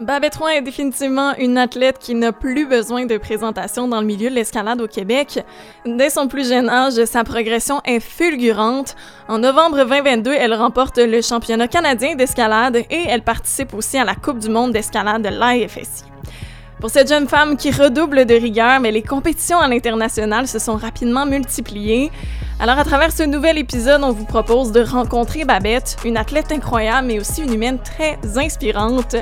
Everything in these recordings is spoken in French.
Babette est définitivement une athlète qui n'a plus besoin de présentation dans le milieu de l'escalade au Québec. Dès son plus jeune âge, sa progression est fulgurante. En novembre 2022, elle remporte le championnat canadien d'escalade et elle participe aussi à la Coupe du monde d'escalade de l'IFSI. Pour cette jeune femme qui redouble de rigueur, mais les compétitions à l'international se sont rapidement multipliées. Alors, à travers ce nouvel épisode, on vous propose de rencontrer Babette, une athlète incroyable, mais aussi une humaine très inspirante.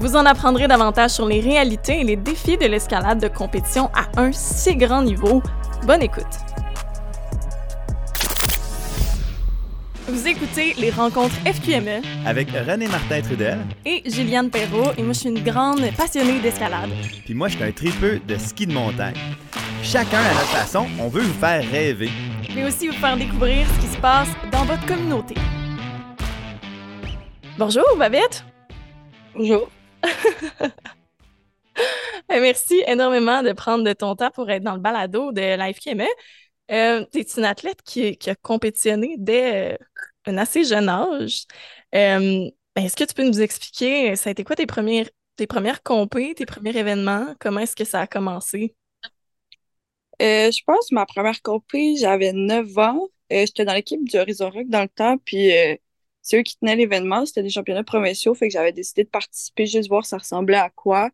Vous en apprendrez davantage sur les réalités et les défis de l'escalade de compétition à un si grand niveau. Bonne écoute! Vous écoutez les rencontres FQME avec René Martin Trudel et Juliane Perrault et moi je suis une grande passionnée d'escalade. Puis moi je suis un tripeux de ski de montagne. Chacun à notre façon, on veut vous faire rêver. Mais aussi vous faire découvrir ce qui se passe dans votre communauté. Bonjour Babette. Bonjour. Merci énormément de prendre de ton temps pour être dans le balado de la FQME. Euh, tu es une athlète qui, a compétitionné dès euh, un assez jeune âge. Euh, ben, est-ce que tu peux nous expliquer, ça a été quoi tes premières, tes premières tes premiers événements? Comment est-ce que ça a commencé? je pense ma première compé, j'avais 9 ans. J'étais dans l'équipe du Horizon Rock dans le temps, puis c'est eux qui tenaient l'événement. C'était des championnats provinciaux, fait que j'avais décidé de participer, juste voir ça ressemblait à quoi.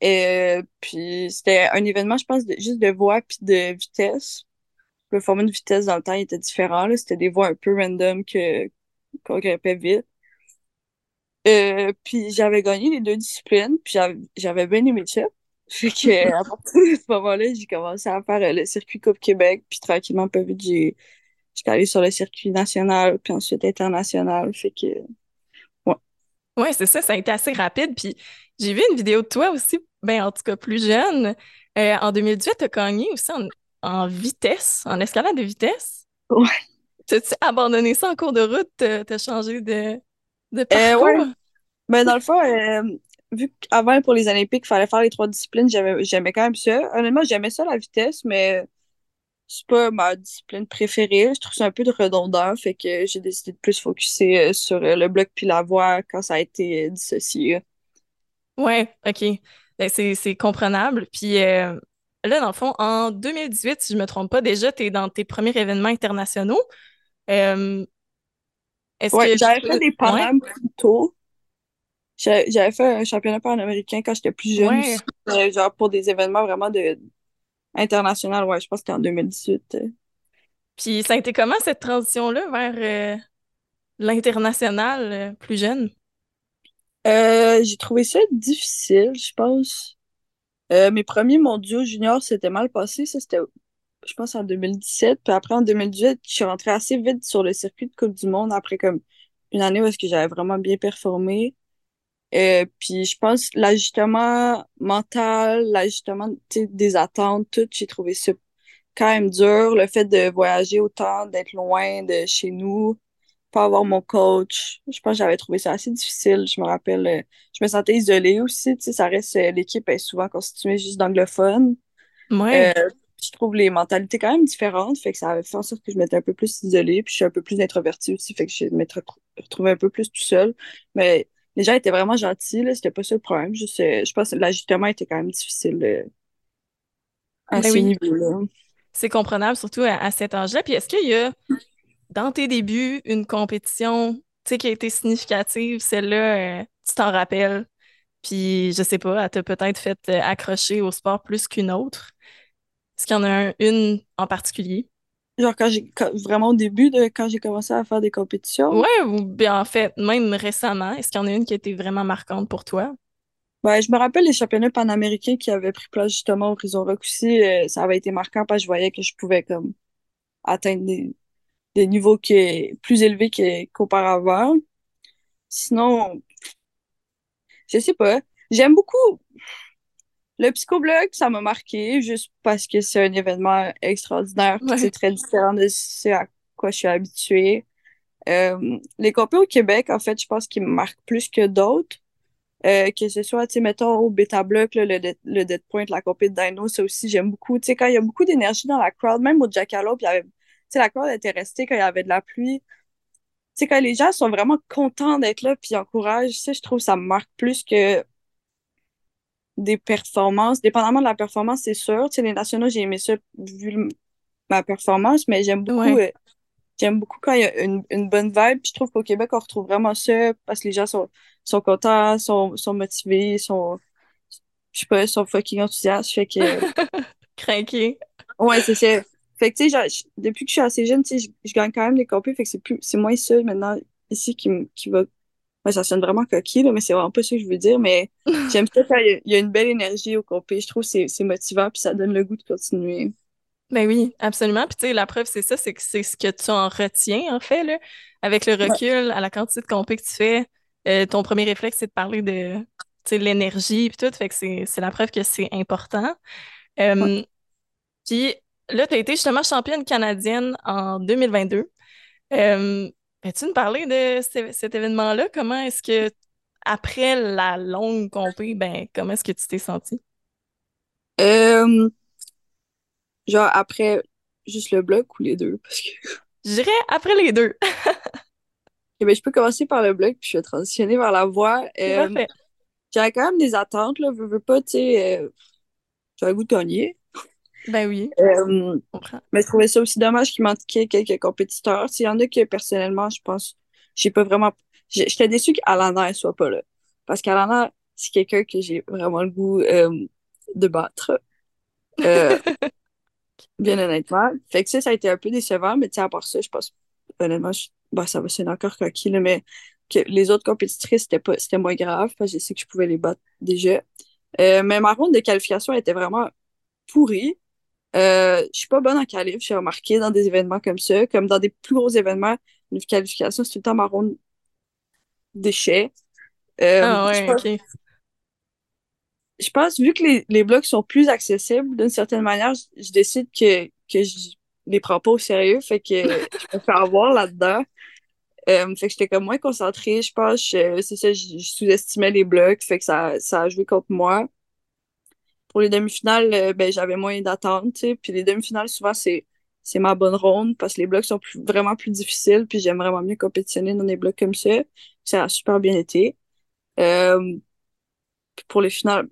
Puis c'était un événement, je pense, juste de voix puis de vitesse le format de vitesse dans le temps était différent. C'était des voies un peu random que qu'on grimpait vite. Euh, puis j'avais gagné les deux disciplines, puis j'avais bien aimé ça. Fait que à partir de ce moment-là, j'ai commencé à faire euh, le circuit Coupe Québec, puis tranquillement, peu vite, j'ai j'étais allée sur le circuit national, puis ensuite international. Fait que ouais. Ouais, c'est ça, ça a été assez rapide. Puis j'ai vu une vidéo de toi aussi, ben en tout cas plus jeune. Euh, en 2018, tu as gagné aussi en, en vitesse, en escalade de vitesse. Ouais. T'as-tu abandonné ça en cours de route? T'as changé de, de euh, parcours? ouais. Ben, dans le fond, euh, vu qu'avant, pour les Olympiques, il fallait faire les trois disciplines, j'aimais quand même ça. Honnêtement, j'aimais ça, la vitesse, mais c'est pas ma discipline préférée. Je trouve ça un peu de redondant, fait que j'ai décidé de plus focuser euh, sur le bloc puis la voie quand ça a été dissocié. Ouais, OK. Ben, c'est comprenable. Puis là, dans le fond, en 2018, si je ne me trompe pas, déjà, tu es dans tes premiers événements internationaux. Euh, oui, j'avais fait des Panam plus tôt. J'avais fait un championnat panaméricain quand j'étais plus jeune, euh, genre pour des événements vraiment de international, ouais, je pense que c'était en 2018. Puis ça a été comment cette transition-là vers euh, l'international plus jeune? j'ai trouvé ça difficile, je pense. Euh, mes premiers mondiaux juniors, c'était mal passé. Ça, c'était, je pense, en 2017. Puis après, en 2018, je suis rentrée assez vite sur le circuit de Coupe du Monde après comme une année où que j'avais vraiment bien performé. Euh, puis je pense l'ajustement mental, l'ajustement des attentes, tout, j'ai trouvé ça quand même dur. Le fait de voyager autant, d'être loin de chez nous, pas avoir mon coach. Je pense que j'avais trouvé ça assez difficile. Je me rappelle, euh, je me sentais isolée aussi. Tu sais, ça reste, euh, l'équipe est souvent constituée juste d'anglophones. Ouais. Euh, je trouve les mentalités quand même différentes. Fait que ça avait fait en sorte que je m'étais un peu plus isolée. Puis je suis un peu plus introvertie aussi. Fait que je m'étais retrouvée un peu plus tout seul. Mais les gens étaient vraiment gentils. C'était pas ça le problème. Juste, je pense que l'ajustement était quand même difficile à ben ce niveau-là. C'est comprenable, surtout à, à cet âge-là. Puis est-ce qu'il y a dans tes débuts, une compétition qui a été significative, celle-là, euh, tu t'en rappelles. Puis, je sais pas, elle t'a peut-être fait euh, accrocher au sport plus qu'une autre. Est-ce qu'il y en a une en particulier? Genre quand j'ai vraiment au début de quand j'ai commencé à faire des compétitions? Ouais, ou bien en fait, même récemment, est-ce qu'il y en a une qui a été vraiment marquante pour toi? Ouais, je me rappelle les championnats panaméricains qui avaient pris place justement au Horizon Rock aussi. Euh, ça avait été marquant parce que je voyais que je pouvais comme atteindre des, des niveaux qui est plus élevés qu'auparavant. Sinon, je sais pas. J'aime beaucoup le psychoblog, ça m'a marqué juste parce que c'est un événement extraordinaire. C'est très différent de ce à quoi je suis habituée. Euh, les compés au Québec, en fait, je pense qu'ils me marquent plus que d'autres. Euh, que ce soit, tu sais, mettons, au Beta Block, le, le Dead Point, la compé de Dino, ça aussi, j'aime beaucoup. Tu sais, quand il y a beaucoup d'énergie dans la crowd, même au Jackalope, il y avait sais, la crowd était restée quand il y avait de la pluie. Tu sais, quand les gens sont vraiment contents d'être là puis encouragent, ça, je trouve ça me marque plus que des performances. Dépendamment de la performance, c'est sûr. Tu sais, les nationaux, j'ai aimé ça vu ma performance, mais j'aime beaucoup, Ouais. euh, j'aime beaucoup quand il y a une, une bonne vibe. Puis je trouve qu'au Québec, on retrouve vraiment ça parce que les gens sont, sont contents, sont, sont motivés, sont, je sais pas, sont fucking enthousiastes. Fait que, Craqué. ouais, c'est ça. Fait que, tu sais, depuis que je suis assez jeune, tu sais, je, gagne quand même les compés. Fait que c'est plus, c'est moins ça maintenant ici qui, me- qui va. Ouais, ça sonne vraiment coquille, là, mais c'est vraiment pas ça que je veux dire. Mais j'aime ça quand il y, a, une belle énergie au compé. Je trouve que c'est c'est motivant puis ça donne le goût de continuer. Ben oui, absolument. Puis tu sais, la preuve, c'est ça, c'est que c'est ce que tu en retiens, en fait, là. Avec le Ouais. recul, à la quantité de compé que tu fais, euh, ton premier réflexe, c'est de parler de, l'énergie puis tout. Fait que c'est c'est la preuve que c'est important. Ouais. Euh, puis là, tu as été justement championne canadienne en 2022. Euh, peux-tu nous parler de ce- cet événement-là? Comment est-ce que, après la longue compé, ben, comment est-ce que tu t'es sentie? Euh, genre après juste le bloc ou les deux? Parce que Je dirais après les deux. Eh ben, je peux commencer par le bloc puis je vais transitionner vers la voix. Euh, parfait. j'avais quand même des attentes, là. Veux, veux pas, tu sais, euh, j'avais le goût de gagner. Ben oui, Euh, mais je trouvais ça aussi dommage qu'il manquait quelques compétiteurs. Tu sais, Il y en a que personnellement, je pense, j'ai pas vraiment. J'étais déçue qu'Alana soit pas là. Parce qu'Alana, c'est quelqu'un que j'ai vraiment le goût euh, de battre. Euh, bien honnêtement. Fait que ça, ça a été un peu décevant, mais tu sais, à part ça, je pense, honnêtement, je- bah, ça va sonner encore coquille, mais que les autres compétitrices, c'était pas, c'était moins grave, parce que je sais que je pouvais les battre déjà. Euh, mais ma ronde de qualification était vraiment pourrie. Euh, je suis pas bonne en qualif, j'ai remarqué dans des événements comme ça, comme dans des plus gros événements, une qualification, c'est tout le temps ma ronde. Euh, Ah je ouais, pense, ok. je pense, vu que les, les blocs sont plus accessibles, d'une certaine manière, je, je décide que, que je les prends pas au sérieux, fait que je me fais avoir là-dedans. Euh, fait que j'étais comme moins concentrée, je pense. Je- C'est ça, je, je sous-estimais les blocs, fait que ça, ça a joué contre moi. Pour les demi-finales, euh, ben, j'avais moins d'attentes. Puis les demi-finales, souvent, c'est, c'est ma bonne ronde parce que les blocs sont plus, vraiment plus difficiles, puis j'aime vraiment mieux compétitionner dans des blocs comme ça. Ça a super bien été. Euh, pour les finales,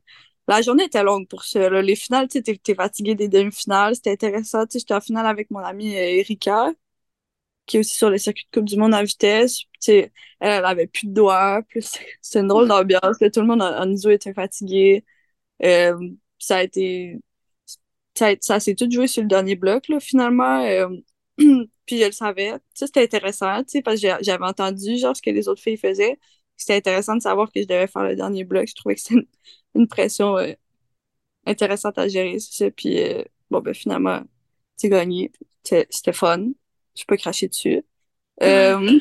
la journée était longue pour ça. là. Les finales, tu t'es, fatigué des demi-finales, c'était intéressant. J'étais en finale avec mon amie euh, Erika, qui est aussi sur le circuit de Coupe du Monde en vitesse. Elle, elle avait plus de doigts, plus c'était une drôle d'ambiance. Tout le monde en, en ISO était fatigué. Euh, ça a été, ça, ça s'est tout joué sur le dernier bloc, là, finalement. Euh, puis je le savais. Ça, c'était intéressant, tu sais, parce que j'avais entendu, genre, ce que les autres filles faisaient. C'était intéressant de savoir que je devais faire le dernier bloc. Je trouvais que c'était une, une pression euh, intéressante à gérer, c'est ça. Puis, euh, bon, ben, finalement, j'ai gagné. C'était c'était fun. Je peux cracher dessus. Euh,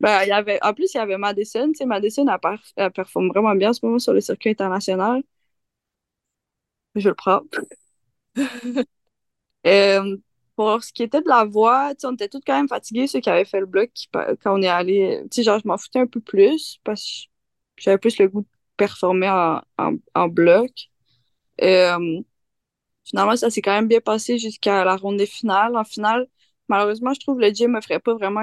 ben, il y avait, en plus, il y avait Madison. Tu sais, Madison, elle, elle performe vraiment bien en ce moment sur le circuit international. Je le prends. Euh, pour ce qui était de la voix, on était tous quand même fatigués, ceux qui avaient fait le bloc, quand on est allé. Genre, je m'en foutais un peu plus parce que j'avais plus le goût de performer en, en, bloc. Euh, finalement, ça s'est quand même bien passé jusqu'à la ronde des finales. En finale, malheureusement, je trouve que le gym m'offrait pas vraiment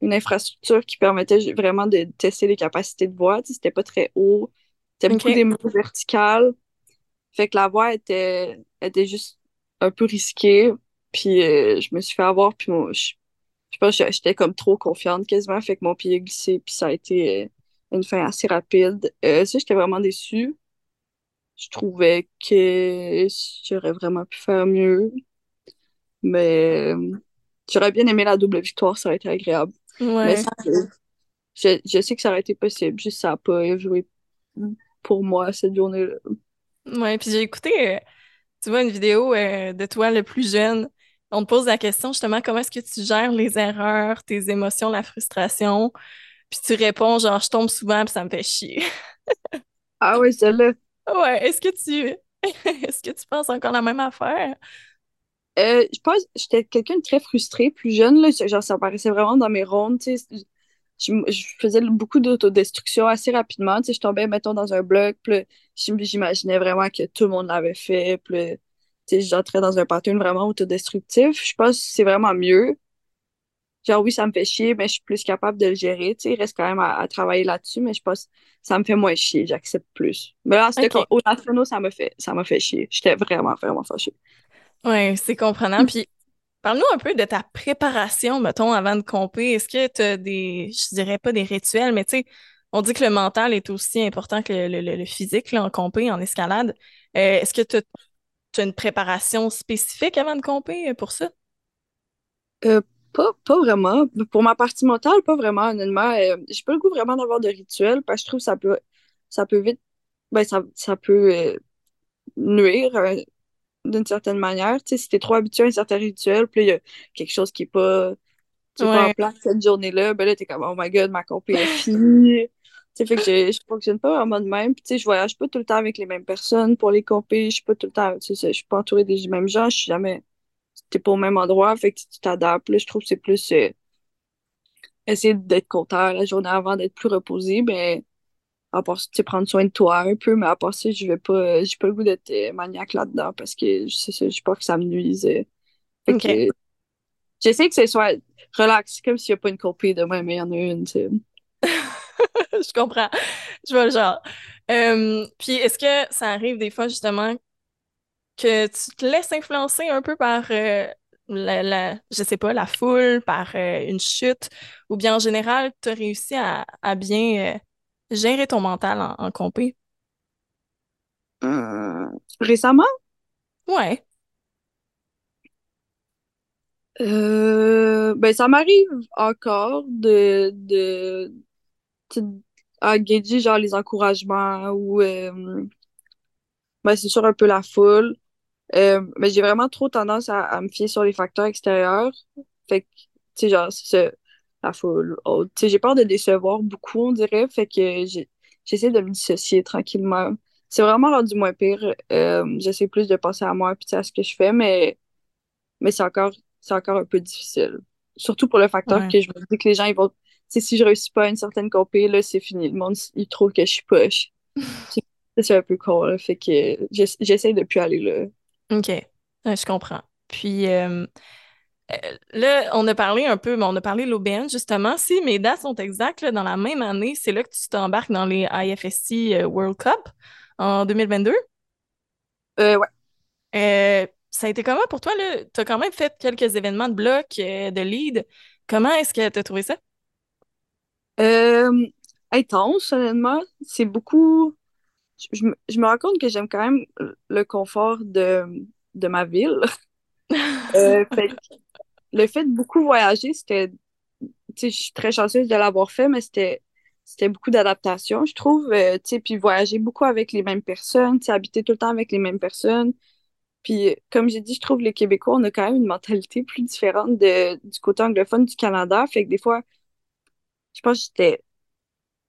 une infrastructure qui permettait vraiment de tester les capacités de voix. C'était pas très haut. C'était beaucoup Ok. des mots verticales. Fait que la voix était, était juste un peu risquée. Puis euh, je me suis fait avoir. Puis je, je pense que j'étais comme trop confiante quasiment. Fait que mon pied a glissé. Puis ça a été euh, une fin assez rapide. Euh, ça, j'étais vraiment déçue. Je trouvais que j'aurais vraiment pu faire mieux. Mais j'aurais bien aimé la double victoire. Ça aurait été agréable. Mais Ouais. ça, je, je, je sais que ça aurait été possible. Juste ça n'a pas joué pour moi cette journée-là. Ouais, puis j'ai écouté, euh, tu vois, une vidéo euh, de toi le plus jeune. On te pose la question justement, comment est-ce que tu gères les erreurs, tes émotions, la frustration? Puis tu réponds genre, je tombe souvent, puis ça me fait chier. Ah oui, celle-là. Ouais, est-ce que tu est-ce que tu penses encore la même affaire? Euh, je pense j'étais quelqu'un de très frustré, plus jeune, là, genre ça apparaissait vraiment dans mes rondes, tu sais, je, je faisais beaucoup d'autodestruction assez rapidement, tu sais, je tombais, mettons, dans un bloc, puis j'imaginais vraiment que tout le monde l'avait fait, puis tu sais, j'entrais dans un pattern vraiment autodestructif, je pense que c'est vraiment mieux, genre oui, ça me fait chier, mais je suis plus capable de le gérer. Tu sais, il reste quand même à, travailler là-dessus, mais je pense que ça me fait moins chier, j'accepte plus. Mais là, c'était au national, ça m'a fait, ça m'a fait chier. J'étais vraiment, vraiment fâchée. Oui, c'est comprenant. Puis, parle-nous un peu de ta préparation, mettons, avant de compter. Est-ce que tu as des, je dirais pas des rituels, mais tu sais, on dit que le mental est aussi important que le, physique là, en compé, en escalade. Euh, est-ce que tu as, une préparation spécifique avant de compé pour ça? Euh, pas, pas vraiment. Pour ma partie mentale, pas vraiment, honnêtement. Euh, j'ai pas le goût vraiment d'avoir de rituel parce que je trouve que ça peut, ça peut vite, ben, ça, ça peut euh, nuire euh, d'une certaine manière. Tu sais, si t'es trop habitué à un certain rituel, puis il y a quelque chose qui est pas, tu pas en place cette journée-là, ben là, t'es comme, oh my god, ma compé est finie. Tu sais, fait que je fonctionne pas vraiment de même. Puis, tu sais, je voyage pas tout le temps avec les mêmes personnes pour les compés. Je suis pas tout le temps, tu sais, je suis pas entourée des mêmes gens. Je suis jamais t'es pas au même endroit, fait que tu t'adaptes. Je trouve que c'est plus euh, essayer d'être content la journée avant, d'être plus reposé, mais à part ça, prendre soin de toi un peu, mais à part ça, je vais pas, euh, j'ai pas le goût d'être euh, maniaque là-dedans parce que c'est ça, j'ai peur que ça me nuise. Fait j'essaie que ce soit relax, comme s'il n'y a pas une copie demain, mais il y en a une, tu je comprends. Je vois le genre. puis est-ce que ça arrive des fois justement que tu te laisses influencer un peu par euh, la, je sais pas, la foule, par euh, une chute, ou bien en général, tu as réussi à, bien euh, gérer ton mental en, en compé? récemment? Ouais. ben, ça m'arrive encore de, de, de genre les encouragements ou ben, c'est sûr un peu la foule. Euh, mais j'ai vraiment trop tendance à, me fier sur les facteurs extérieurs. Fait que, tu sais, genre, c'est la foule. Oh, tu sais, j'ai peur de décevoir beaucoup, on dirait. Fait que j'essaie de me dissocier tranquillement. C'est vraiment rendu moins pire. Euh, j'essaie plus de penser à moi puis à ce que je fais, mais, mais c'est encore, c'est encore un peu difficile. Surtout pour le facteur que je me dis que les gens, ils vont. Si je réussis pas à une certaine copie, là, c'est fini. Le monde, il trouve que je suis poche. c'est un peu con, Fait que j'essaie de plus aller là. OK. je comprends. Puis euh, là, on a parlé un peu, mais on a parlé de l'OBN, justement. Si mes dates sont exactes, dans la même année, c'est là que tu t'embarques dans les IFSC euh, World Cup en 2022? Euh, ouais. ça a été comment pour toi? Tu as quand même fait quelques événements de bloc, de lead. Comment est-ce que tu as trouvé ça? intense, honnêtement. C'est beaucoup je, me rends compte que j'aime quand même le confort de, de ma ville. Euh, le fait de beaucoup voyager, c'était. Je suis très chanceuse de l'avoir fait, mais c'était beaucoup d'adaptation, je trouve. Euh, puis voyager beaucoup avec les mêmes personnes, habiter tout le temps avec les mêmes personnes. Puis, comme j'ai dit, je trouve les Québécois, on a quand même une mentalité plus différente du côté anglophone du Canada. Fait que des fois, je pense que j'étais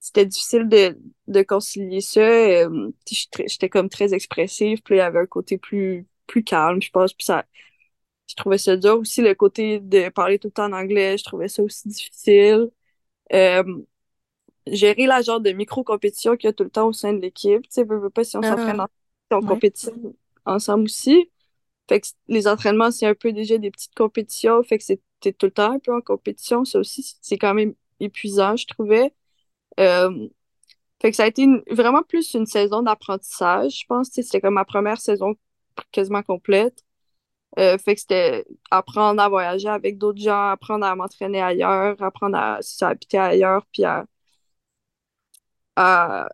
c'était difficile de, concilier ça. Euh, j'étais comme très expressive, puis il y avait un côté plus, plus calme, je pense. Puis ça, je trouvais ça dur aussi, le côté de parler tout le temps en anglais, je trouvais ça aussi difficile. Euh, gérer la genre de micro-compétition qu'il y a tout le temps au sein de l'équipe. Tu sais, veux, pas si on s'entraîne ah. en, compétition ensemble aussi. Fait que les entraînements, c'est un peu déjà des petites compétitions. Fait que c'était tout le temps un peu en compétition. Ça aussi, c'est quand même épuisant, je trouvais. Euh, fait que ça a été vraiment plus une saison d'apprentissage, je pense. C'était comme ma première saison quasiment complète. Euh, fait que c'était apprendre à voyager avec d'autres gens, apprendre à m'entraîner ailleurs, apprendre à, habiter ailleurs, puis à,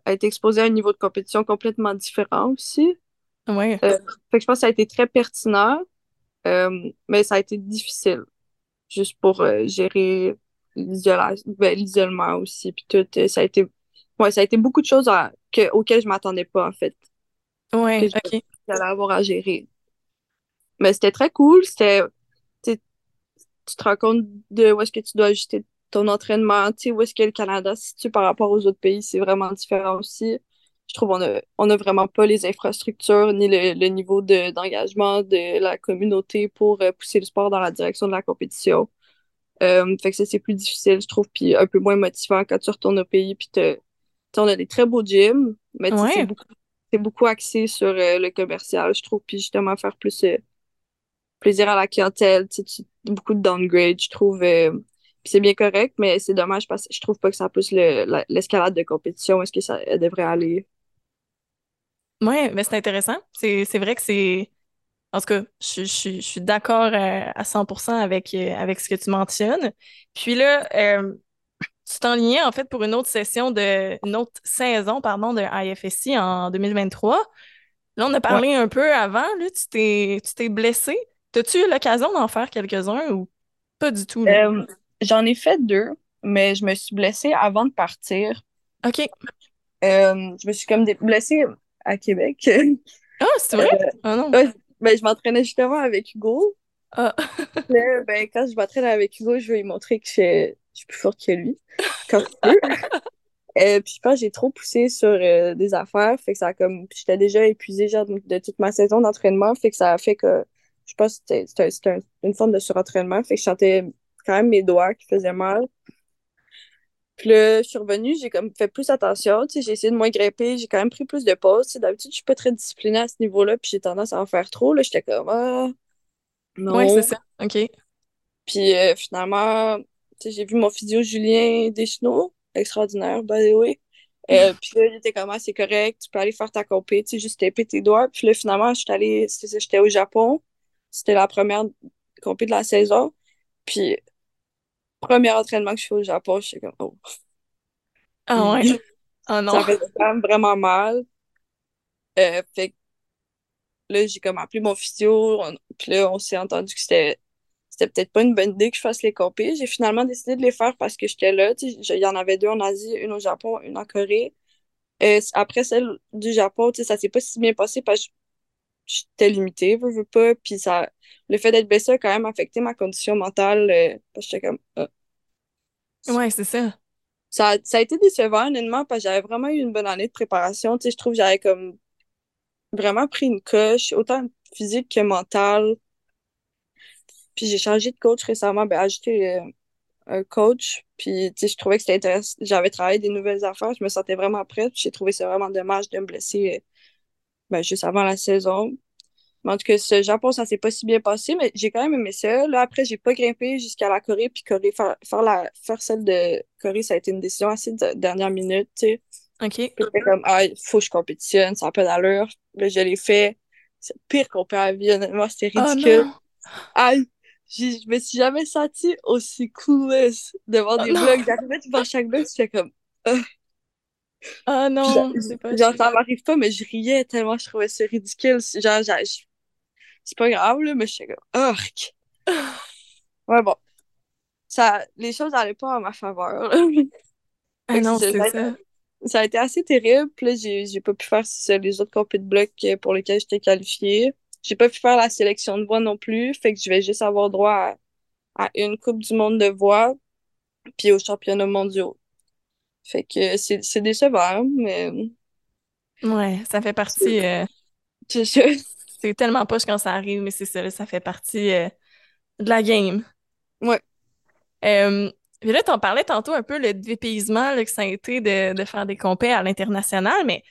être exposé à un niveau de compétition complètement différent aussi. Ouais. Euh, fait que je pense que ça a été très pertinent, mais ça a été difficile, juste pour gérer ben, l'isolement aussi, puis tout. Euh, ça a été, ouais, ça a été beaucoup de choses que, auxquelles je m'attendais pas, en fait. Ouais, ok. J'allais avoir à gérer. Mais c'était très cool. C'était, tu te rends compte de où est-ce que tu dois ajuster ton entraînement, tu sais, où est-ce que le Canada se situe par rapport aux autres pays, c'est vraiment différent aussi. Je trouve qu'on a, on a vraiment pas les infrastructures ni le, le niveau d'engagement de la communauté pour euh, pousser le sport dans la direction de la compétition. Euh, fait que ça, c'est plus difficile, je trouve, puis un peu moins motivant quand tu retournes au pays. Puis on a des très beaux gyms, mais c'est beaucoup, beaucoup, axé sur euh, le commercial, je trouve, puis justement faire plus euh, plaisir à la clientèle. beaucoup de downgrade, je trouve. c'est bien correct, mais c'est dommage parce que je trouve pas que ça pousse l'escalade de compétition. Est-ce que ça devrait aller? Oui, mais c'est intéressant. C'est vrai que c'est. En tout cas, je, suis d'accord euh, à 100% avec, euh, avec ce que tu mentionnes. Puis là, euh, tu t'enlignais en fait pour une autre session de une autre saison pardon, de IFSC en 2023. Là, on a parlé un peu avant, là, tu t'es tu t'es blessé. As-tu eu l'occasion d'en faire quelques-uns ou pas du tout? J'en ai fait deux, mais je me suis blessée avant de partir. OK. je me suis comme blessée à Québec. Ah, c'est vrai? Euh, ah non. ben, je m'entraînais justement avec Hugo. Ah. là, ben, quand je m'entraîne avec Hugo, je vais lui montrer que je, suis plus forte que lui. Quand je peux. Euh, puis je pense que j'ai trop poussé sur euh, des affaires. Fait que ça a comme. J'étais déjà épuisée genre, de, toute ma saison d'entraînement. Fait que ça a fait que. Je pense que c'était une forme de surentraînement. Fait que je sentais quand même mes doigts qui faisaient mal. Puis là, je suis revenue, j'ai comme fait plus attention, tu sais, j'ai essayé de moins grimper, j'ai quand même pris plus de pauses, d'habitude, je suis pas très disciplinée à ce niveau-là, puis j'ai tendance à en faire trop, là, j'étais comme, ah, non. Ouais, c'est ça, OK. Puis euh, finalement, tu sais, j'ai vu mon physio Julien Deschenaux, extraordinaire, by the way. Euh, puis là, il était comme, ah, c'est correct, tu peux aller faire ta compé, tu sais, juste taper tes doigts. Puis là, finalement, j'étais allée, j'étais au Japon, c'était la première compé de la saison. Puis premier entraînement que je fais au Japon, je suis comme, oh. Ah ouais? Oh non. Ça fait vraiment mal. Euh, fait là, j'ai comme appelé mon physio, puis là, on s'est entendu que c'était c'était peut-être pas une bonne idée que je fasse les compés. J'ai finalement décidé de les faire parce que j'étais là. Il y en avait deux en Asie, une au Japon, une en Corée. Et après celle du Japon, ça s'est pas si bien passé parce que j'étais limitée, je veux pas. Puis ça, le fait d'être blessée a quand même affecté ma condition mentale euh, parce que j'étais comme. Ah. Ouais, c'est ça. ça. Ça a été décevant, honnêtement, parce que j'avais vraiment eu une bonne année de préparation. Tu sais, je trouve que j'avais comme vraiment pris une coche, autant physique que mentale. Puis j'ai changé de coach récemment, ben, ajouté euh, un coach. Puis, tu sais, je trouvais que c'était intéressant. J'avais travaillé des nouvelles affaires, je me sentais vraiment prête. J'ai trouvé ça vraiment dommage de me blesser euh, ben, juste avant la saison. Mais en tout cas, ce Japon, ça s'est pas si bien passé, mais j'ai quand même aimé ça. Là, après, j'ai pas grimpé jusqu'à la Corée, puis Corée, faire, faire, la, faire celle de Corée, ça a été une décision assez de dernière minute, tu sais. OK. J'étais comme, ah, il faut que je compétitionne, ça n'a pas d'allure. Là, je l'ai fait. C'est pire qu'on peut à vie, honnêtement, c'était oh ridicule. Ah, je me suis jamais sentie aussi clueless devant oh des vlogs. J'arrivais devant chaque vlog, j'étais comme, Ah non, c'est pas Genre, ça m'arrive pas, mais je riais tellement je trouvais ça ridicule. Genre, c'est pas grave, là, mais je suis comme, arc. ouais, bon. Ça, les choses n'allaient pas en ma faveur. ah non, c'est ça. Ça a été assez terrible. Puis là, j'ai pas pu faire les autres compétitions de bloc pour lesquels j'étais qualifiée. J'ai pas pu faire la sélection de voix non plus. Fait que je vais juste avoir droit à, une Coupe du monde de voix, puis aux championnats mondiaux. Fait que c'est décevant, mais. Ouais, ça fait partie. Euh... c'est tellement poche quand ça arrive, mais c'est ça, ça fait partie euh, de la game. Ouais. Euh, puis là, t'en parlais tantôt un peu le dépaysement là, que ça a été de, de faire des compés à l'international, mais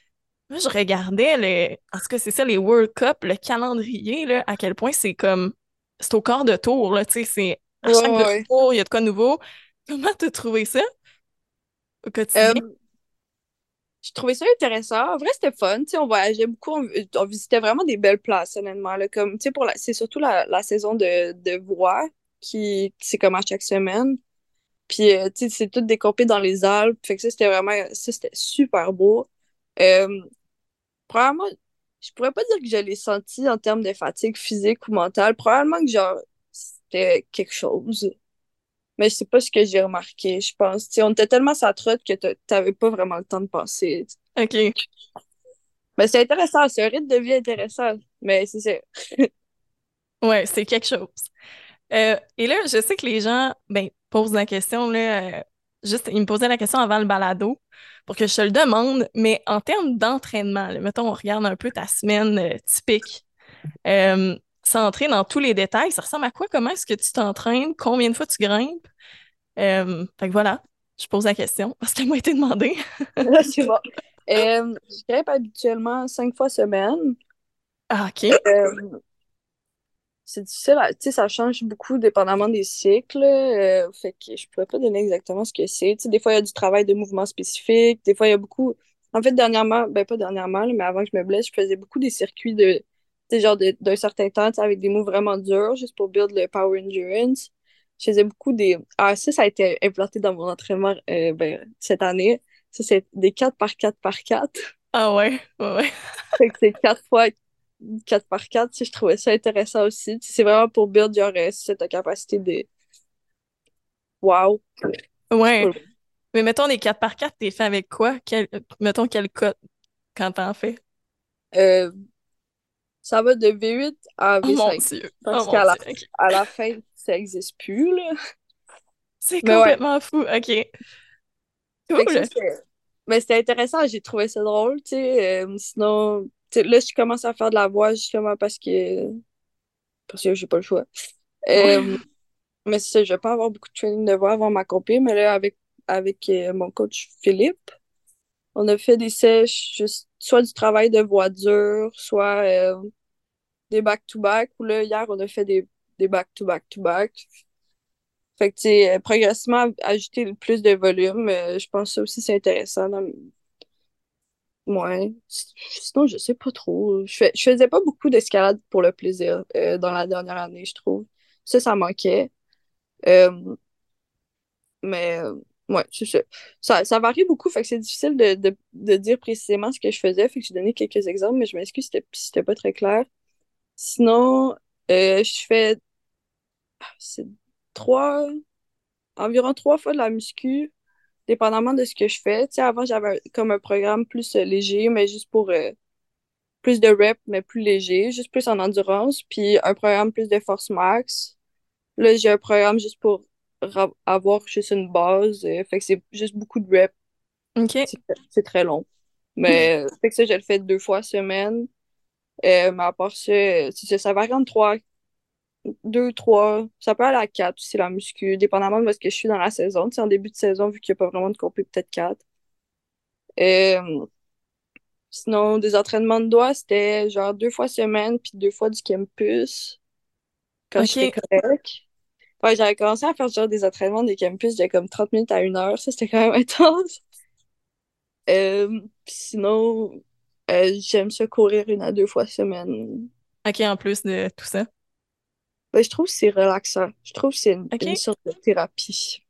moi, je regardais, le, en tout cas, c'est ça, les World Cup, le calendrier, là, à quel point c'est comme, c'est au quart de tour, là, tu sais, c'est à chaque tour, il y a de quoi de nouveau. Comment t'as trouvé ça? Euh, je trouvais ça intéressant. En vrai, c'était fun. on voyageait beaucoup, on, visitait vraiment des belles places, honnêtement. Là, comme, pour la, c'est surtout la, la, saison de, de voix qui, c'est comme à chaque semaine. Puis, euh, tu sais, c'est tout découpé dans les Alpes. Fait que ça, c'était vraiment, ça, c'était super beau. Euh, probablement, je pourrais pas dire que je l'ai senti en termes de fatigue physique ou mentale. Probablement que, genre, c'était quelque chose mais c'est pas ce que j'ai remarqué, je pense. on était tellement sa trotte que t'avais pas vraiment le temps de passer. OK. Mais c'est intéressant, c'est un rythme de vie intéressant, mais c'est ça. ouais, c'est quelque chose. Euh, et là, je sais que les gens ben, posent la question, là, euh, juste, ils me posaient la question avant le balado pour que je te le demande, mais en termes d'entraînement, mettons, on regarde un peu ta semaine euh, typique sans entrer dans tous les détails, ça ressemble à quoi? Comment est-ce que tu t'entraînes? Combien de fois tu grimpes? Euh, fait que voilà, je pose la question parce qu'elle m'a été demandée. c'est bon. Euh, je grimpe habituellement cinq fois semaine. Ah, OK. Euh, c'est difficile, tu sais, ça change beaucoup dépendamment des cycles, euh, fait que je pourrais pas donner exactement ce que c'est. Tu sais, des fois, il y a du travail de mouvement spécifique, des fois, il y a beaucoup... En fait, dernièrement, ben pas dernièrement, mais avant que je me blesse, je faisais beaucoup des circuits de, sais, genre d'un certain temps, tu avec des moves vraiment durs, juste pour build le power endurance. Je faisais beaucoup des... Ah, ça, ça a été implanté dans mon entraînement euh, ben, cette année. Ça, c'est des 4 par 4 par 4. Ah ouais, ouais, ouais. fait que c'est 4 fois 4 par 4 si je trouvais ça intéressant aussi. C'est vraiment pour build your cette capacité de. Wow! Ouais. Mais mettons, les 4 par 4 t'es fait avec quoi? Quel... Mettons, quel code quand t'en fais? Euh, ça va de V8 à V5. Oh mon Dieu! Parce oh qu'à la, à la fin, ça n'existe plus, là. C'est complètement ouais. fou. OK. Cool. Mais c'était intéressant, j'ai trouvé ça drôle, tu sais. Euh, sinon, là, je commence à faire de la voix justement parce que parce que j'ai pas le choix. Euh, mais c'est ça, je vais pas avoir beaucoup de training de voix avant ma compé, mais là, avec, avec euh, mon coach Philippe, on a fait des sèches, juste, soit du travail de voix dure, soit des back-to-back, ou là, hier, on a fait des, des back-to-back-to-back. Fait que, tu sais, progressivement, ajouter plus de volume, je pense que ça aussi, c'est intéressant dans, Ouais. Sinon, je sais pas trop. Je, fais... je faisais pas beaucoup d'escalade pour le plaisir euh, dans la dernière année, je trouve. Ça, ça manquait. Euh, Mais, euh, ouais, c'est ça. ça. Ça varie beaucoup, fait que c'est difficile de, de, de, dire précisément ce que je faisais. Fait que j'ai donné quelques exemples, mais je m'excuse si c'était pas très clair. Sinon, je fais c'est trois, environ trois fois de la muscu dépendamment de ce que je fais. Tu sais, avant, j'avais comme un programme plus euh, léger, mais juste pour euh, plus de reps, mais plus léger, juste plus en endurance, puis un programme plus de force max. Là, j'ai un programme juste pour avoir juste une base. Euh, fait que c'est juste beaucoup de reps. OK. C'est très long. Mais fait que ça, je le fais deux fois semaine. Mais à part ça, ça varie entre trois, deux, trois, ça peut aller à quatre aussi la muscu, dépendamment de ce que je suis dans la saison. Tu en début de saison, vu qu'il n'y a pas vraiment de compé, peut-être quatre. Euh, sinon, des entraînements de doigts, c'était genre deux fois semaine, puis deux fois du campus. Quand j'étais correct. Ouais, j'avais commencé à faire genre des entraînements des campus de comme 30 minutes à une heure. Ça, c'était quand même intense. Euh, sinon, euh, j'aime ça courir une à deux fois semaine. OK, en plus de tout ça. Ben, je trouve que c'est relaxant. Je trouve que c'est une, sorte de thérapie.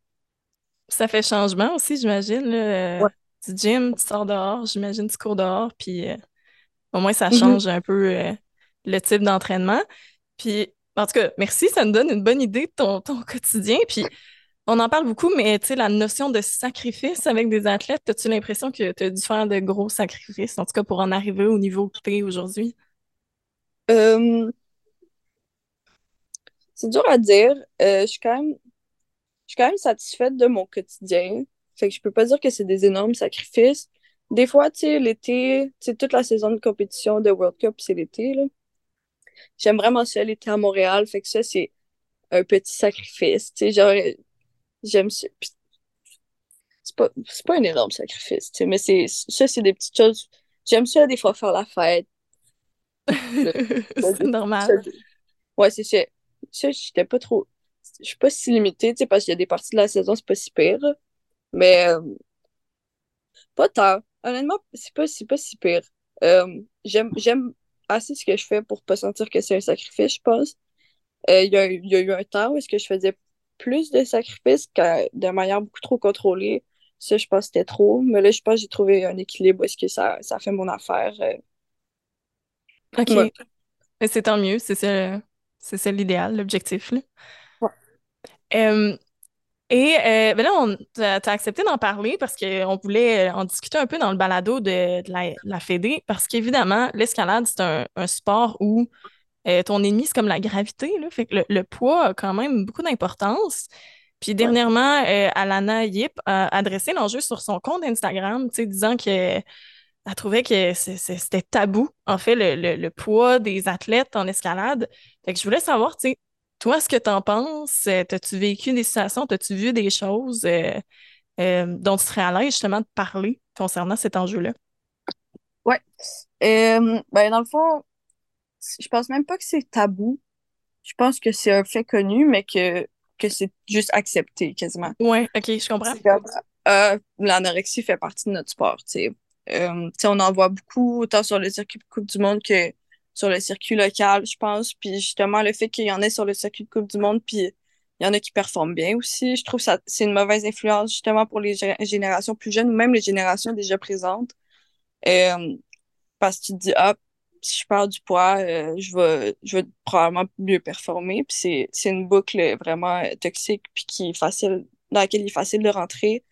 Ça fait changement aussi, j'imagine. là, euh, Ouais. Du gym, tu sors dehors, j'imagine, tu cours dehors, puis euh, au moins ça Mhm. change un peu euh, le type d'entraînement. Puis, en tout cas, merci, ça nous donne une bonne idée de ton, ton quotidien. Puis, on en parle beaucoup, mais tu sais, la notion de sacrifice avec des athlètes, as-tu l'impression que tu as dû faire de gros sacrifices, en tout cas pour en arriver au niveau que tu es aujourd'hui? Euh, c'est dur à dire. Euh, je suis quand même, je suis quand même satisfaite de mon quotidien. Fait que je peux pas dire que c'est des énormes sacrifices. Des fois, tu sais, l'été, tu toute la saison de compétition de World Cup, c'est l'été, là. J'aime vraiment ça, l'été à Montréal. Fait que ça, c'est un petit sacrifice. Tu sais, j'aime ça. C'est pas, c'est pas un énorme sacrifice, tu sais, mais c'est, ça, c'est des petites choses. J'aime ça, des fois, faire la fête. C'est normal. Ouais, c'est ça. Ça, j'étais pas trop. Je suis pas si limitée, tu sais, parce qu'il y a des parties de la saison, c'est pas si pire. Mais euh, pas tant. Honnêtement, c'est pas, c'est pas si pire. Euh, j'aime, j'aime assez ce que je fais pour pas sentir que c'est un sacrifice, je pense. Euh, Il y a, y a eu un temps où est-ce que je faisais plus de sacrifices que de manière beaucoup trop contrôlée. Ça, je pense que c'était trop. Mais là, je pense que j'ai trouvé un équilibre est-ce que ça, ça fait mon affaire. Euh, OK. Ouais. Mais c'est tant mieux, c'est ça, c'est ça l'idéal, l'objectif, là. Ouais. Euh, et euh, ben là, on t'as as accepté d'en parler parce qu'on voulait euh, en discuter un peu dans le balado de, de la, la Fédé, parce qu'évidemment, l'escalade, c'est un, un sport où euh, ton ennemi, c'est comme la gravité, là. Fait que le, le poids a quand même beaucoup d'importance. Puis dernièrement, euh, Alana Yip a adressé l'enjeu sur son compte Instagram, tu disant que elle trouvait que c'était tabou, en fait, le, le- le poids des athlètes en escalade. Fait que je voulais savoir, tu sais, toi, ce que t'en penses, euh, t'as-tu vécu des situations, t'as-tu vu des choses euh, euh, dont tu serais à l'aise justement de parler concernant cet enjeu-là? Euh, ben, dans le fond, je pense même pas que c'est tabou. je pense que c'est un fait connu, mais que, que c'est juste accepté quasiment. Ouais, ok, je comprends. Euh, l'anorexie fait partie de notre sport, tu sais. Euh, on en voit beaucoup, autant sur le circuit de Coupe du Monde que sur le circuit local, je pense. Puis justement, le fait qu'il y en ait sur le circuit de Coupe du Monde, puis il y en a qui performent bien aussi, je trouve que c'est une mauvaise influence justement pour les générations plus jeunes ou même les générations déjà présentes. Euh, parce que tu te dis, ah, si je perds du poids, euh, je, vais, probablement mieux performer. Puis c'est une boucle vraiment toxique, puis qui est facile, dans laquelle il est facile de rentrer.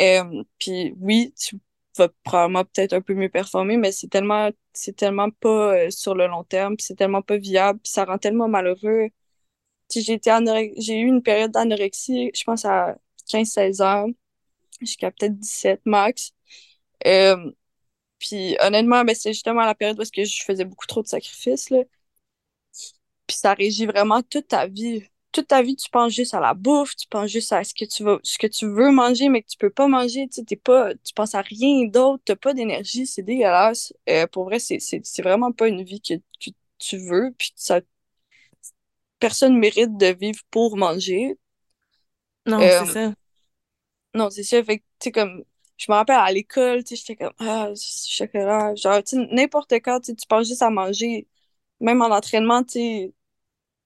Euh, puis oui, tu vas probablement peut-être un peu mieux performer, mais c'est tellement, tellement pas euh, sur le long terme, c'est tellement pas viable, ça rend tellement malheureux. J'ai j'ai eu une période d'anorexie, je pense à 15-16 ans, jusqu'à peut-être 17 max. Euh, puis honnêtement, ben, c'est justement la période où que je faisais beaucoup trop de sacrifices. Là. Puis ça régit vraiment toute ta vie toute ta vie, tu penses juste à la bouffe, tu penses juste à ce que tu veux, ce que tu veux manger, mais que tu peux pas manger, tu t'es pas, tu penses à rien d'autre, t'as pas d'énergie, c'est dégueulasse. Euh, pour vrai, c'est, vraiment pas une vie que, tu veux, puis ça, personne mérite de vivre pour manger. Non, euh, c'est ça. Non, c'est ça, fait tu sais, comme, je me rappelle à l'école, tu sais, j'étais comme, ah, chocolat, genre, tu n'importe quand, tu penses juste à manger, même en entraînement, tu sais,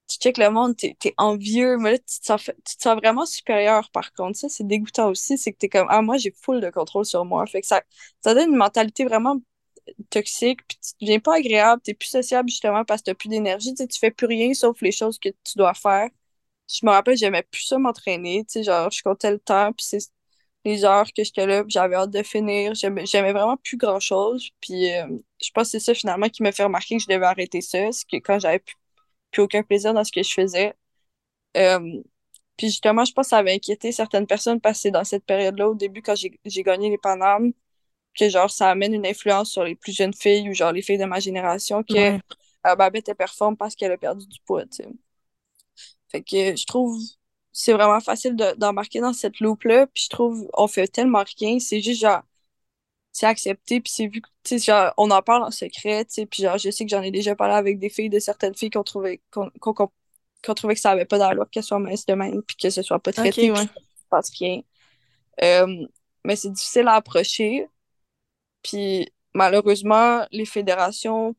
tu checkes le monde, t'es es envieux, mais là, tu te, sens, tu te vraiment supérieur, par contre. Ça, c'est dégoûtant aussi, c'est que t'es comme, ah, moi, j'ai full de contrôle sur moi. Fait que ça, ça donne une mentalité vraiment toxique, puis tu deviens pas agréable, t'es plus sociable, justement, parce que t'as plus d'énergie, tu sais, tu fais plus rien sauf les choses que tu dois faire. Je me rappelle, j'aimais plus ça m'entraîner, tu sais, genre, je comptais le temps, puis c'est les heures que j'étais là, j'avais hâte de finir. J'aimais vraiment plus grand-chose. Puis euh, je pense que c'est ça finalement qui m'a fait remarquer que je devais arrêter ça. C'est que quand j'avais plus aucun plaisir dans ce que je faisais. Euh, puis justement, je pense que ça avait inquiété certaines personnes parce que c'est dans cette période-là, au début, quand j'ai gagné les Panames, que genre ça amène une influence sur les plus jeunes filles ou genre les filles de ma génération que ouais. euh, Babette elle performe parce qu'elle a perdu du poids, tu sais. Fait que je trouve c'est vraiment facile d'embarquer dans cette loupe-là, puis je trouve on fait tellement rien, c'est juste genre c'est accepté, puis c'est vu, tu sais, on en parle en secret, tu sais, puis genre, je sais que j'en ai déjà parlé avec des filles de certaines filles qui ont trouvé, qu'on, trouvé que ça avait pas d'allure qu'elles soient minces de même, puis que ce soit pas traité, okay, ouais. rien. Euh, mais c'est difficile à approcher, puis malheureusement, les fédérations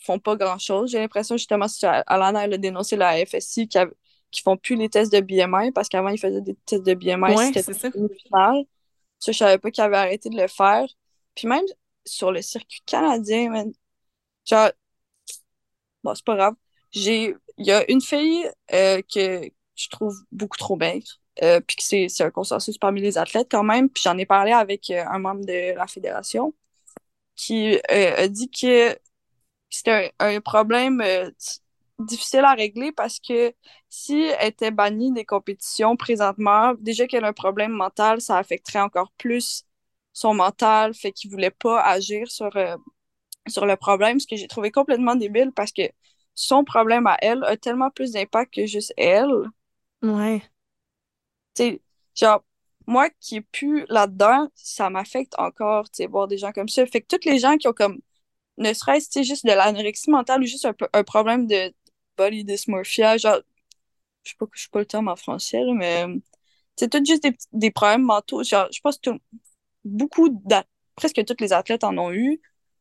font pas grand-chose. J'ai l'impression, justement, Alana, elle a dénoncé la FSI qui, qui font plus les tests de BMI, parce qu'avant, ils faisaient des tests de BMI, ouais, c'était ça. final. Ça, je savais pas qu'il avait arrêté de le faire. Puis même sur le circuit canadien, man, genre, bon, c'est pas grave. J'ai, il y a une fille euh, que je trouve beaucoup trop belle. Euh, puis que c'est, c'est un consensus parmi les athlètes quand même. Puis j'en ai parlé avec euh, un membre de la fédération qui a dit que c'était un, un problème difficile à régler parce que si elle était bannie des compétitions présentement, déjà qu'elle a un problème mental, ça affecterait encore plus son mental, fait qu'il voulait pas agir sur, euh, sur le problème, ce que j'ai trouvé complètement débile parce que son problème à elle a tellement plus d'impact que juste elle. Ouais. Tu sais, genre, moi qui est plus là-dedans, ça m'affecte encore, tu sais, voir des gens comme ça. Fait que toutes les gens qui ont comme, ne serait-ce, juste de l'anorexie mentale ou juste un, un problème de body dysmorphia, genre, je sais pas, je sais pas le terme en français, mais c'est tout juste des, des, problèmes mentaux. Genre, je pense que beaucoup, presque tous les athlètes en ont eu.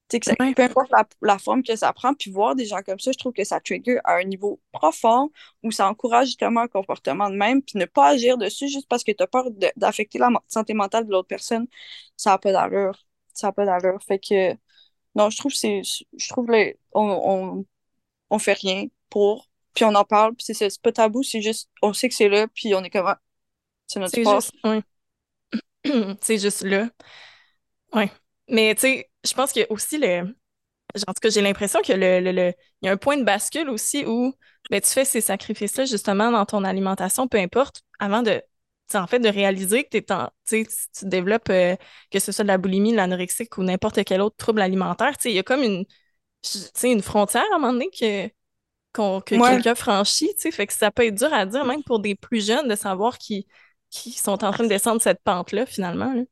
Que ça, Peu importe la, la, forme que ça prend, puis voir des gens comme ça, je trouve que ça trigger à un niveau profond où ça encourage justement un comportement de même, puis ne pas agir dessus juste parce que tu as peur d'affecter la santé mentale de l'autre personne, ça n'a pas d'allure. Ça n'a pas d'allure. Fait que, non, je trouve c'est je trouve les, on, on, on fait rien pour, puis on en parle, puis c'est pas tabou, c'est juste, on sait que c'est là, puis on est comme, ah, c'est notre oui. c'est juste là. Oui. Mais tu sais, je pense que aussi le. En tout cas, j'ai l'impression que le, le, le, il y a un point de bascule aussi où ben, tu fais ces sacrifices-là justement dans ton alimentation, peu importe, avant de en fait de réaliser que es en, tu développes euh, que ce soit de la boulimie, de l'anorexique ou n'importe quel autre trouble alimentaire, il y a comme une, une frontière à un moment donné que, que quelqu'un franchit, tu sais, fait que ça peut être dur à dire, même pour des plus jeunes, de savoir qu'ils qui sont en train de descendre cette pente-là, finalement. Là.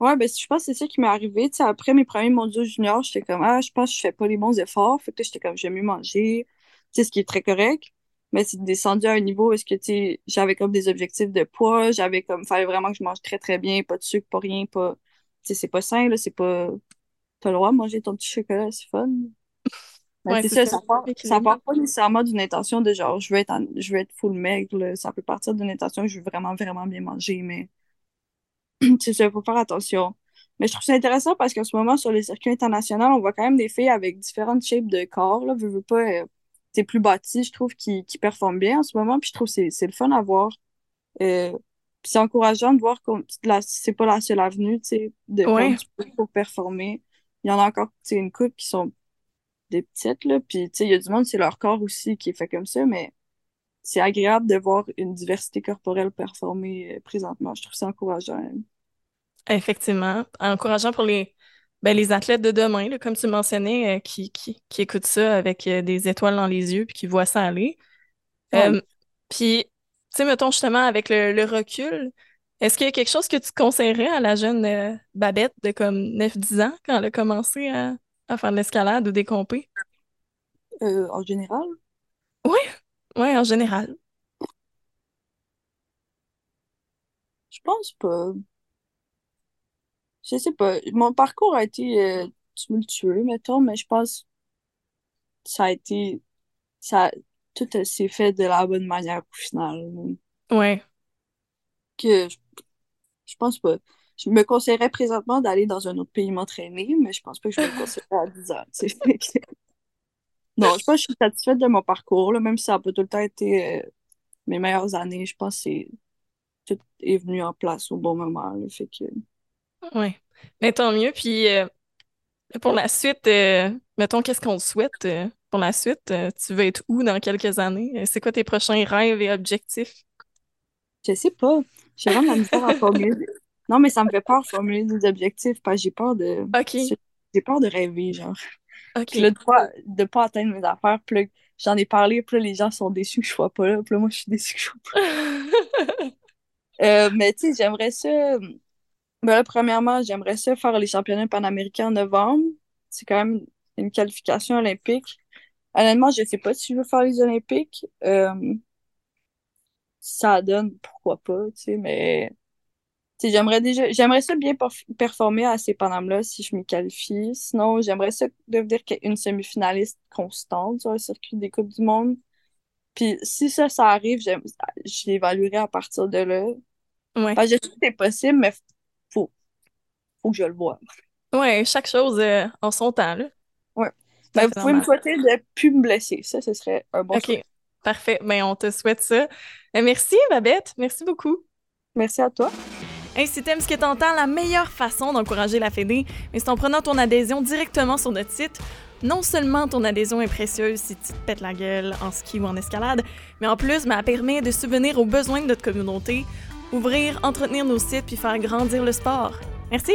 Ouais, ben, je pense que c'est ça qui m'est arrivé. Tu sais, après mes premiers mondiaux juniors, j'étais comme, ah, je pense que je fais pas les bons efforts. Fait que j'étais comme, j'aime mieux manger. sais, ce qui est très correct. Mais c'est descendu à un niveau où est-ce que, tu sais, j'avais comme des objectifs de poids, j'avais comme, fallait vraiment que je mange très, très bien, pas de sucre, pas rien, pas, tu sais, c'est pas sain, là, c'est pas, t'as le droit de manger ton petit chocolat, c'est fun. Mais Ouais, c'est c'est ça, ça. part, ça Équilibre. part pas nécessairement d'une intention de genre, je veux être, en- je veux être full maigre, là. Ça peut partir d'une intention que je veux vraiment, vraiment bien manger, mais c'est ça, il faut faire attention. Mais je trouve ça intéressant parce qu'en ce moment, sur les circuits internationaux, on voit quand même des filles avec différentes shapes de corps, là, veux, veux pas, euh, c'est plus bâti, je trouve, qui, qui performent bien en ce moment, puis je trouve que c'est le fun à voir. Euh, puis c'est encourageant de voir que c'est pas la seule avenue, tu sais, de Ouais. pour performer. Il y en a encore, tu sais, une couple qui sont des petites, là, puis tu sais, il y a du monde, c'est leur corps aussi qui est fait comme ça, mais c'est agréable de voir une diversité corporelle performer euh, présentement. Je trouve ça encourageant. Effectivement. Encourageant pour les, ben, les athlètes de demain, là, comme tu mentionnais, euh, qui, qui, qui écoutent ça avec euh, des étoiles dans les yeux puis qui voient ça aller. Ouais. Euh, puis, tu sais, mettons justement avec le, le recul, est-ce qu'il y a quelque chose que tu conseillerais à la jeune Babette de comme 9-10 ans quand elle a commencé à, à faire de l'escalade ou des compés? Euh, en général, Oui, en général. je pense pas. Je sais pas. Mon parcours a été euh, tumultueux, mettons, mais je pense que ça a été. Ça, tout s'est fait de la bonne manière au final. Ouais. Que je, je pense pas. Je me conseillerais présentement d'aller dans un autre pays m'entraîner, mais je pense pas que je me le conseillerais à 10 ans. tu sais. Fait que- Non, je pense que je suis satisfaite de mon parcours, là, même si ça n'a pas tout le temps été euh, mes meilleures années. Je pense que tout est venu en place au bon moment. là. Fait que Ouais. Mais tant mieux. Puis euh, pour la suite, euh, mettons, qu'est-ce qu'on te souhaite pour la suite? Tu veux être où dans quelques années? C'est quoi tes prochains rêves et objectifs? Je sais pas. J'ai vraiment la misère à formuler. Non, mais ça me fait peur de formuler des objectifs parce que j'ai peur de. OK. J'ai peur de rêver, genre. OK. Puis là, de pas, de pas atteindre mes affaires. Puis là, j'en ai parlé, puis là, les gens sont déçus que je sois pas là. Puis là, moi, je suis déçue que je sois pas là. Euh, mais tu sais, j'aimerais ça. Ben là, premièrement, j'aimerais ça faire les championnats panaméricains en novembre. C'est quand même une qualification olympique. Honnêtement, je sais pas si je veux faire les Olympiques. Euh, ça donne, pourquoi pas, tu sais, mais j'aimerais déjà, j'aimerais ça bien perf- performer à ces Panam-là si je m'y qualifie. Sinon, j'aimerais ça devenir une semi-finaliste constante sur le circuit des Coupes du Monde. Puis si ça, ça arrive, je l'évaluerai à partir de là. Ouais. Je sais que c'est possible, mais faut, faut que je le voie. Ouais, chaque chose euh, en son temps, là. Ouais. Ben, vous pouvez me souhaiter de plus me blesser. Ça, ce serait un bon OK. souhait. Parfait. Ben, on te souhaite ça. Euh, merci, Babette. Merci beaucoup. Merci à toi. Hey, si t'aimes ce que t'entends, la meilleure façon d'encourager la Fédé, c'est en prenant ton adhésion directement sur notre site. Non seulement ton adhésion est précieuse si tu te pètes la gueule en ski ou en escalade, mais en plus, ben, elle permet de subvenir aux besoins de notre communauté, ouvrir, entretenir nos sites puis faire grandir le sport. Merci!